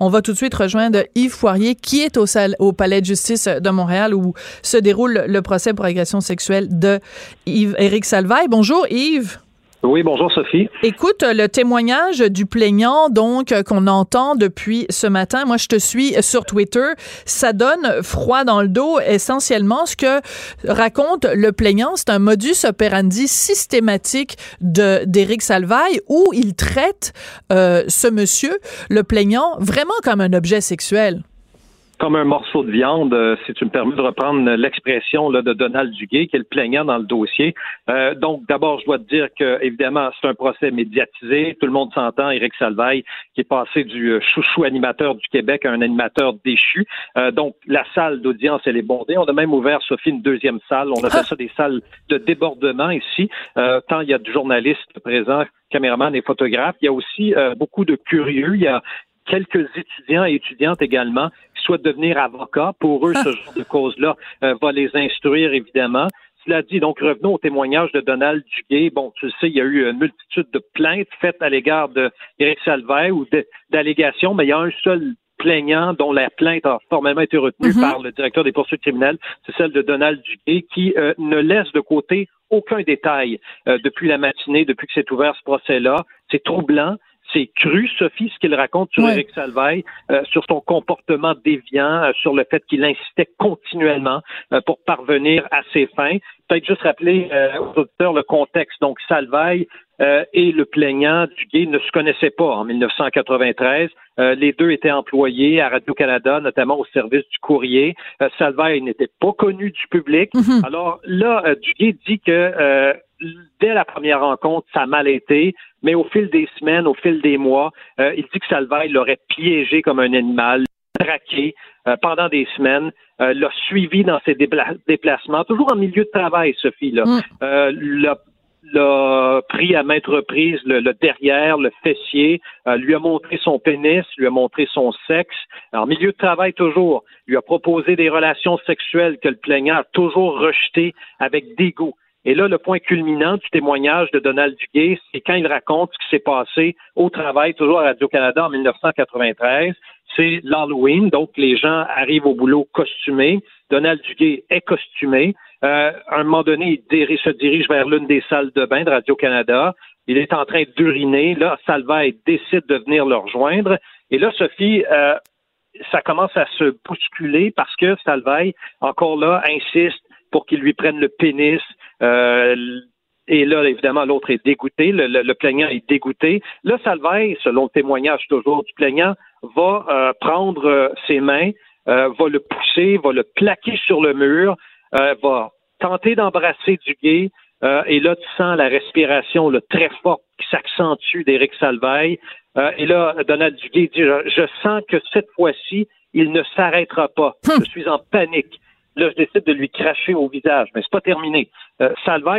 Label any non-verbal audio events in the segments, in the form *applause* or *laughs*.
On va tout de suite rejoindre Yves Foirier, qui est au, au Palais de justice de Montréal où se déroule le procès pour agression sexuelle de Yves Éric Salvaille. Bonjour Yves. Oui, bonjour Sophie. Écoute, le témoignage du plaignant, donc, qu'on entend depuis ce matin, moi je te suis sur Twitter, ça donne froid dans le dos. Essentiellement, ce que raconte le plaignant, c'est un modus operandi systématique d'Éric Salvaille où il traite euh, ce monsieur, le plaignant, vraiment comme un objet sexuel comme un morceau de viande, euh, si tu me permets de reprendre l'expression de Donald Duguay, qui est le plaignant dans le dossier. Euh, donc, d'abord, je dois te dire que, évidemment, c'est un procès médiatisé. Tout le monde s'entend. Éric Salvaille, qui est passé du euh, chouchou animateur du Québec à un animateur déchu. donc, la salle d'audience, elle est bondée. On a même ouvert, Sophie, une deuxième salle. On a fait ça des salles de débordement ici. tant il y a de journalistes présents, caméramans et photographes. Il y a aussi beaucoup de curieux. Il y a quelques étudiants et étudiantes également souhaitent devenir avocats. Pour eux, ce *laughs* genre de cause-là euh, va les instruire, évidemment. Cela dit, donc revenons au témoignage de Donald Duguay. Bon, tu le sais, il y a eu une multitude de plaintes faites à l'égard d'Éric Salvaire ou d'allégations, mais il y a un seul plaignant dont la plainte a formellement été retenue mm-hmm. par le directeur des poursuites criminelles, c'est celle de Donald Duguay, qui euh, ne laisse de côté aucun détail euh, depuis la matinée, depuis que s'est ouvert ce procès-là. C'est troublant c'est cru, Sophie, ce qu'il raconte sur Eric Salveille, euh, sur son comportement déviant, euh, sur le fait qu'il incitait continuellement euh, pour parvenir à ses fins. Peut-être juste rappeler aux auditeurs le contexte. Donc, Salveille et le plaignant du gay ne se connaissaient pas en 1993. les deux étaient employés à Radio-Canada, notamment au service du courrier. Salveille n'était pas connu du public. Mm-hmm. Alors là, Duguay dit que dès la première rencontre, ça a mal été, mais au fil des semaines, au fil des mois, euh, il dit que Salvaille l'aurait piégé comme un animal, traqué euh, pendant des semaines, euh, l'a suivi dans ses déplacements, toujours en milieu de travail, Sophie, là. Mm. l'a pris à maintes reprises le, derrière, le fessier, lui a montré son pénis, lui a montré son sexe, en milieu de travail toujours, lui a proposé des relations sexuelles que le plaignant a toujours rejetées avec dégoût. Et là, le point culminant du témoignage de Donald Duguay, c'est quand il raconte ce qui s'est passé au travail, toujours à Radio-Canada en 1993. C'est l'Halloween, donc les gens arrivent au boulot costumés. Donald Duguay est costumé. Euh, à un moment donné, il se dirige vers l'une des salles de bain de Radio-Canada. Il est en train d'uriner. Là, Salvaille décide de venir le rejoindre. Et là, Sophie, euh, ça commence à se bousculer parce que Salvaille, encore là, insiste pour qu'il lui prenne le pénis. Euh, et là, évidemment, l'autre est dégoûté, le, plaignant est dégoûté. Là, Salvaille, selon le témoignage toujours du plaignant, va euh, prendre euh, ses mains, va le pousser, va le plaquer sur le mur, va tenter d'embrasser du gay. et là, tu sens la respiration le très forte qui s'accentue d'Éric Salvaille. et là, Donald Duguay dit, je sens que cette fois-ci, il ne s'arrêtera pas. Hum. Je suis en panique. Là, je décide de lui cracher au visage, mais c'est pas terminé. Euh,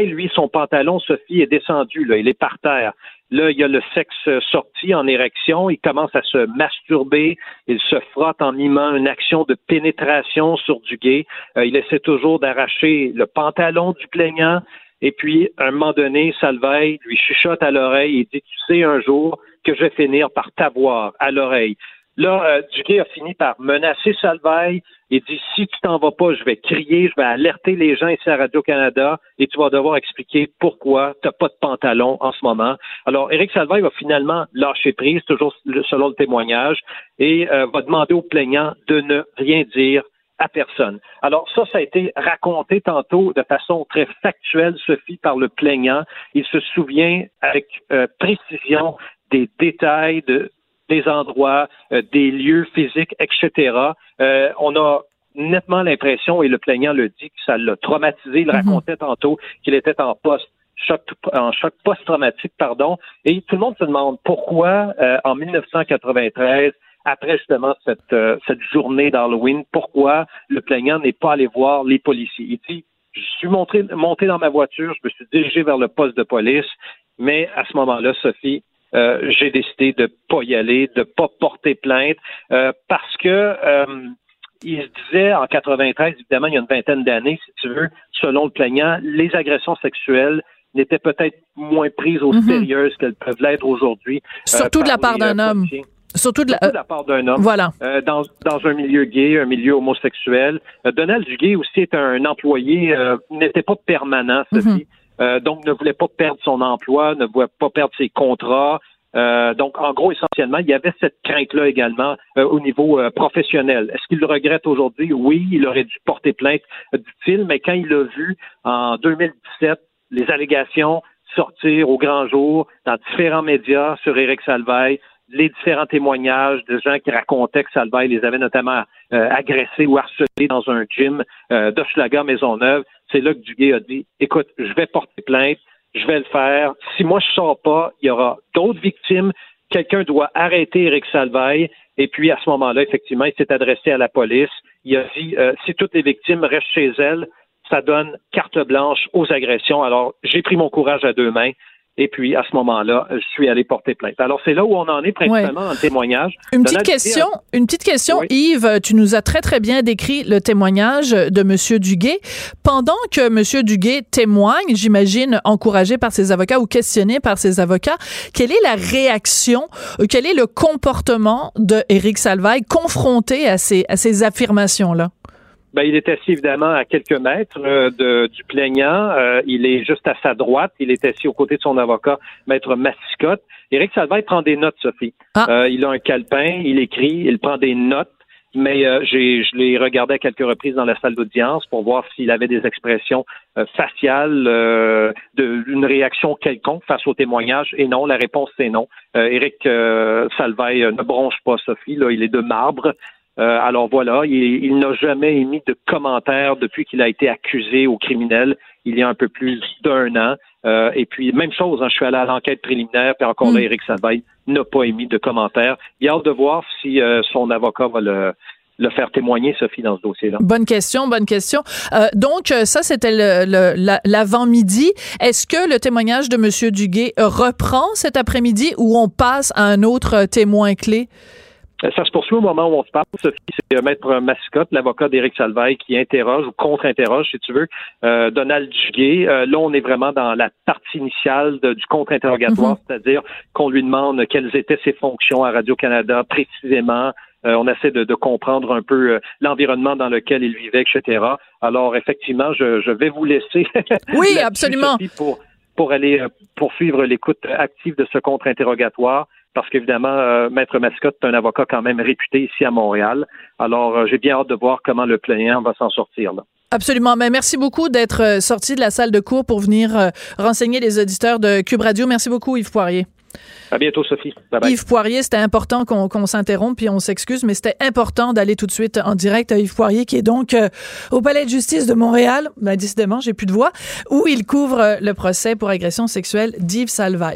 lui, son pantalon, Sophie, est descendu, là, il est par terre. Là, il y a le sexe sorti en érection, il commence à se masturber, il se frotte en mimant une action de pénétration sur du gay. Euh, il essaie toujours d'arracher le pantalon du plaignant, et puis, à un moment donné, Salvaille lui chuchote à l'oreille et dit, tu sais un jour que je vais finir par t'avoir à l'oreille. Là, euh, a fini par menacer Salvaille. Il dit si tu t'en vas pas, je vais crier, je vais alerter les gens ici à Radio-Canada et tu vas devoir expliquer pourquoi tu n'as pas de pantalon en ce moment. Alors, Éric Salvaille va finalement lâcher prise, toujours selon le témoignage, et euh, va demander aux plaignants de ne rien dire à personne. Alors ça, ça a été raconté tantôt de façon très factuelle, Sophie, par le plaignant. Il se souvient avec euh, précision des détails de des endroits, euh, des lieux physiques, etc. Euh, on a nettement l'impression, et le plaignant le dit, que ça l'a traumatisé. Il mhm. racontait tantôt qu'il était en post choc en choc post-traumatique, pardon. Et tout le monde se demande pourquoi, euh, en 1993, après justement cette, cette journée d'Halloween, pourquoi le plaignant n'est pas allé voir les policiers. Il dit, je suis monté, monté dans ma voiture, je me suis dirigé vers le poste de police, mais à ce moment-là, Sophie, euh, j'ai décidé de pas y aller, de pas porter plainte, euh, parce que euh, il se disait en 93, évidemment, il y a une vingtaine d'années, si tu veux, selon le plaignant, les agressions sexuelles n'étaient peut-être moins prises au mhm. sérieux qu'elles peuvent l'être aujourd'hui. Surtout de la part d'un homme. Surtout de la, part d'un homme. Voilà. dans, dans un milieu gay, un milieu homosexuel. Donald Duguay aussi est un employé, n'était pas permanent, Sophie. Mhm. donc ne voulait pas perdre son emploi, ne voulait pas perdre ses contrats. Euh, donc, en gros, essentiellement, il y avait cette crainte-là également euh, au niveau euh, professionnel. Est-ce qu'il le regrette aujourd'hui? Oui, il aurait dû porter plainte, dit-il, mais quand il a vu en 2017 les allégations sortir au grand jour dans différents médias sur Éric Salvaille, les différents témoignages de gens qui racontaient que Salvaille les avait notamment agressés ou harcelés dans un gym euh, d'Hochelaga Maisonneuve, c'est là que Duguay a dit, écoute, je vais porter plainte, je vais le faire. Si moi je sors pas, il y aura d'autres victimes. Quelqu'un doit arrêter Eric Salvaille. Et puis à ce moment-là, effectivement, il s'est adressé à la police. Il a dit euh, si toutes les victimes restent chez elles, ça donne carte blanche aux agressions. Alors j'ai pris mon courage à deux mains. Et puis, à ce moment-là, je suis allé porter plainte. Alors, c'est là où on en est principalement dans le témoignage. Une petite question, une petite question, Yves. Tu nous as très, très bien décrit le témoignage de M. Duguay. Pendant que M. Duguay témoigne, j'imagine, encouragé par ses avocats ou questionné par ses avocats, quelle est la réaction, euh, quel est le comportement de Éric Salvaille confronté à ces, à ces affirmations-là? Ben, il est assis évidemment à quelques mètres euh, de, du plaignant. Euh, il est juste à sa droite. Il est assis aux côtés de son avocat, Maître Massicotte. Éric Salvaille prend des notes, Sophie. Ah. Euh, il a un calepin, il écrit, il prend des notes. Mais j'ai, je l'ai regardé à quelques reprises dans la salle d'audience pour voir s'il avait des expressions faciales, d'une réaction quelconque face au témoignage. Et non, la réponse c'est non. Éric Salvaille ne bronche pas Sophie. Là, il est de marbre. Euh, alors voilà, il, n'a jamais émis de commentaires depuis qu'il a été accusé au criminel il y a un peu plus d'un an. Euh, et puis, même chose, hein, je suis allé à l'enquête préliminaire, puis encore là, Éric mm. Salvaille n'a pas émis de commentaires. Il a hâte de voir si euh, son avocat va le, le faire témoigner, Sophie, dans ce dossier-là? Bonne question, bonne question. donc, ça, c'était l'avant-midi. Est-ce que le témoignage de M. Duguay reprend cet après-midi ou on passe à un autre témoin clé? Euh, ça se poursuit au moment où on se parle. Sophie, c'est euh, Maître Mascotte, l'avocat d'Éric Salvaille, qui interroge ou contre-interroge, si tu veux, euh, Donald Duguay. là, on est vraiment dans la partie initiale du contre-interrogatoire, mhm. c'est-à-dire qu'on lui demande quelles étaient ses fonctions à Radio-Canada précisément. on essaie de, comprendre un peu l'environnement dans lequel il vivait, etc. Alors, effectivement, je, vais vous laisser. *laughs* oui, absolument. pour, pour aller poursuivre l'écoute active de ce contre-interrogatoire parce qu'évidemment, euh, Maître Mascotte est un avocat quand même réputé ici à Montréal. Alors, euh, j'ai bien hâte de voir comment le plaignant va s'en sortir. Là. Absolument. Mais merci beaucoup d'être euh, sorti de la salle de cours pour venir renseigner les auditeurs de Cube Radio. Merci beaucoup, Yves Poirier. À bientôt, Sophie. Yves Poirier, c'était important qu'on s'interrompe, puis on s'excuse, mais c'était important d'aller tout de suite en direct à Yves Poirier, qui est donc au Palais de justice de Montréal, ben, décidément, j'ai plus de voix, où il couvre le procès pour agression sexuelle d'Yves Salvaille.